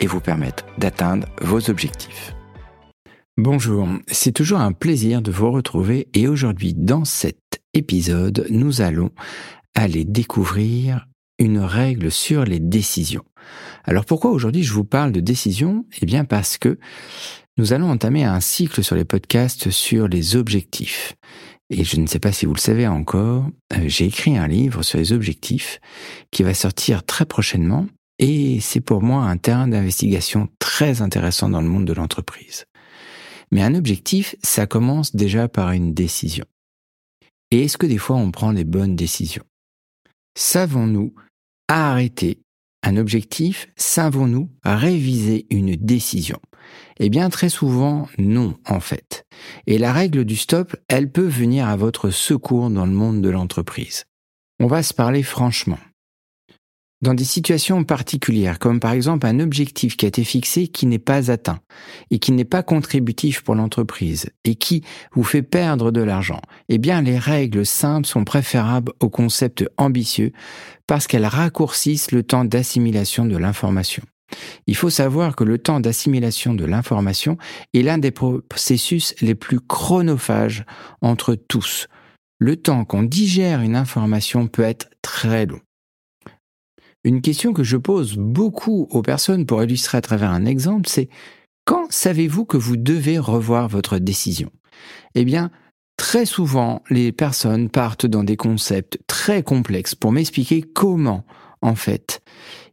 et vous permettre d'atteindre vos objectifs. Bonjour, c'est toujours un plaisir de vous retrouver et aujourd'hui dans cet épisode, nous allons aller découvrir une règle sur les décisions. Alors pourquoi aujourd'hui je vous parle de décisions? Eh bien parce que nous allons entamer un cycle sur les podcasts sur les objectifs. Et je ne sais pas si vous le savez encore, euh, j'ai écrit un livre sur les objectifs qui va sortir très prochainement et c'est pour moi un terrain d'investigation très intéressant dans le monde de l'entreprise. Mais un objectif, ça commence déjà par une décision. Et est-ce que des fois on prend les bonnes décisions? Savons-nous arrêter un objectif? Savons-nous réviser une décision? Eh bien très souvent non en fait. Et la règle du stop, elle peut venir à votre secours dans le monde de l'entreprise. On va se parler franchement. Dans des situations particulières, comme par exemple un objectif qui a été fixé qui n'est pas atteint et qui n'est pas contributif pour l'entreprise et qui vous fait perdre de l'argent, eh bien les règles simples sont préférables aux concepts ambitieux parce qu'elles raccourcissent le temps d'assimilation de l'information. Il faut savoir que le temps d'assimilation de l'information est l'un des processus les plus chronophages entre tous. Le temps qu'on digère une information peut être très long. Une question que je pose beaucoup aux personnes pour illustrer à travers un exemple, c'est quand savez-vous que vous devez revoir votre décision? Eh bien, très souvent, les personnes partent dans des concepts très complexes pour m'expliquer comment, en fait,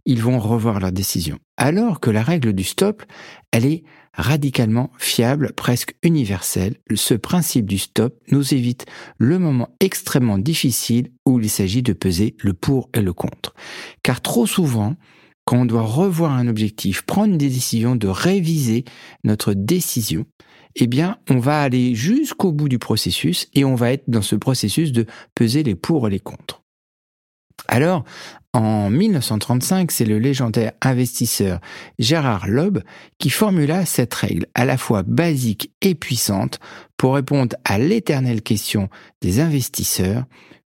ils vont revoir leur décision. Alors que la règle du stop, elle est radicalement fiable, presque universelle. Ce principe du stop nous évite le moment extrêmement difficile où il s'agit de peser le pour et le contre. Car trop souvent, quand on doit revoir un objectif, prendre des décisions, de réviser notre décision, eh bien, on va aller jusqu'au bout du processus et on va être dans ce processus de peser les pour et les contre. Alors, en 1935, c'est le légendaire investisseur Gérard Loeb qui formula cette règle à la fois basique et puissante pour répondre à l'éternelle question des investisseurs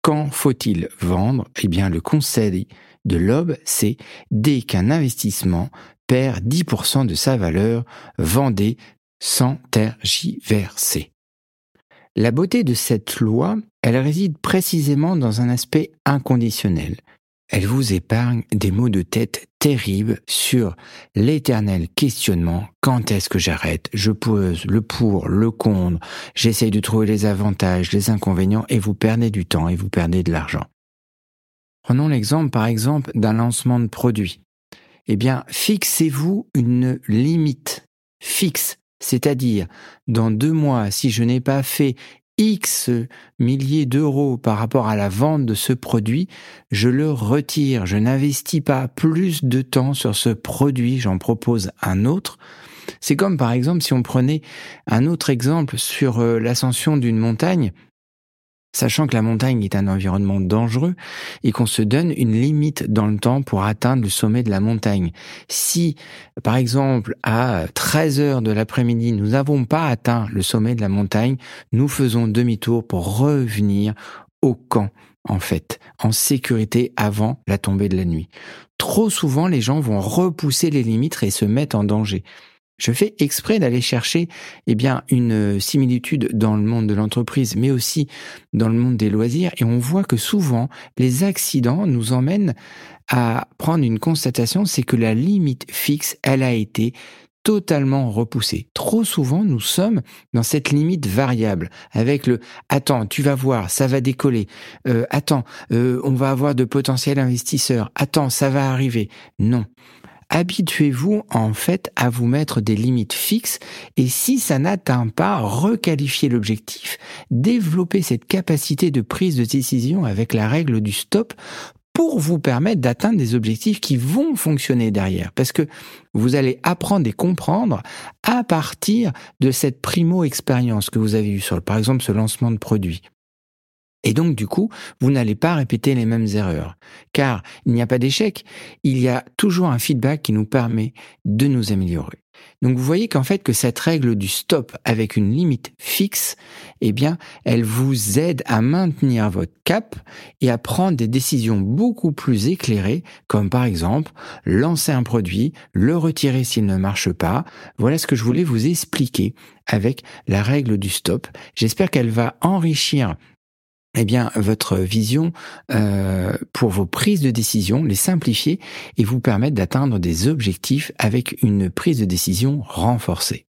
quand faut-il vendre? Eh bien, le conseil de Loeb, c'est dès qu'un investissement perd 10% de sa valeur, vendez sans tergiverser. La beauté de cette loi, elle réside précisément dans un aspect inconditionnel. Elle vous épargne des maux de tête terribles sur l'éternel questionnement quand est-ce que j'arrête? Je pose le pour, le contre, j'essaye de trouver les avantages, les inconvénients et vous perdez du temps et vous perdez de l'argent. Prenons l'exemple par exemple d'un lancement de produit. Eh bien, fixez-vous une limite fixe c'est-à-dire, dans deux mois, si je n'ai pas fait X milliers d'euros par rapport à la vente de ce produit, je le retire. Je n'investis pas plus de temps sur ce produit, j'en propose un autre. C'est comme par exemple si on prenait un autre exemple sur euh, l'ascension d'une montagne sachant que la montagne est un environnement dangereux et qu'on se donne une limite dans le temps pour atteindre le sommet de la montagne. Si, par exemple, à 13 heures de l'après-midi, nous n'avons pas atteint le sommet de la montagne, nous faisons demi-tour pour revenir au camp en fait, en sécurité avant la tombée de la nuit. Trop souvent, les gens vont repousser les limites et se mettre en danger. Je fais exprès d'aller chercher eh bien une similitude dans le monde de l'entreprise mais aussi dans le monde des loisirs et on voit que souvent les accidents nous emmènent à prendre une constatation c'est que la limite fixe elle a été totalement repoussée. Trop souvent, nous sommes dans cette limite variable, avec le attends, tu vas voir, ça va décoller. Euh, attends, euh, on va avoir de potentiels investisseurs. Attends, ça va arriver. Non, habituez-vous en fait à vous mettre des limites fixes et si ça n'atteint pas, requalifiez l'objectif, développez cette capacité de prise de décision avec la règle du stop pour vous permettre d'atteindre des objectifs qui vont fonctionner derrière. Parce que vous allez apprendre et comprendre à partir de cette primo-expérience que vous avez eue sur, par exemple, ce lancement de produit. Et donc, du coup, vous n'allez pas répéter les mêmes erreurs. Car il n'y a pas d'échec, il y a toujours un feedback qui nous permet de nous améliorer. Donc, vous voyez qu'en fait, que cette règle du stop avec une limite fixe, eh bien, elle vous aide à maintenir votre cap et à prendre des décisions beaucoup plus éclairées, comme par exemple, lancer un produit, le retirer s'il ne marche pas. Voilà ce que je voulais vous expliquer avec la règle du stop. J'espère qu'elle va enrichir eh bien, votre vision euh, pour vos prises de décision, les simplifier et vous permettre d'atteindre des objectifs avec une prise de décision renforcée.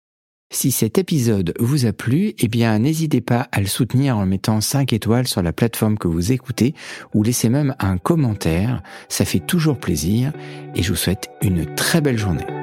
Si cet épisode vous a plu, eh bien, n'hésitez pas à le soutenir en mettant 5 étoiles sur la plateforme que vous écoutez ou laissez même un commentaire. Ça fait toujours plaisir et je vous souhaite une très belle journée.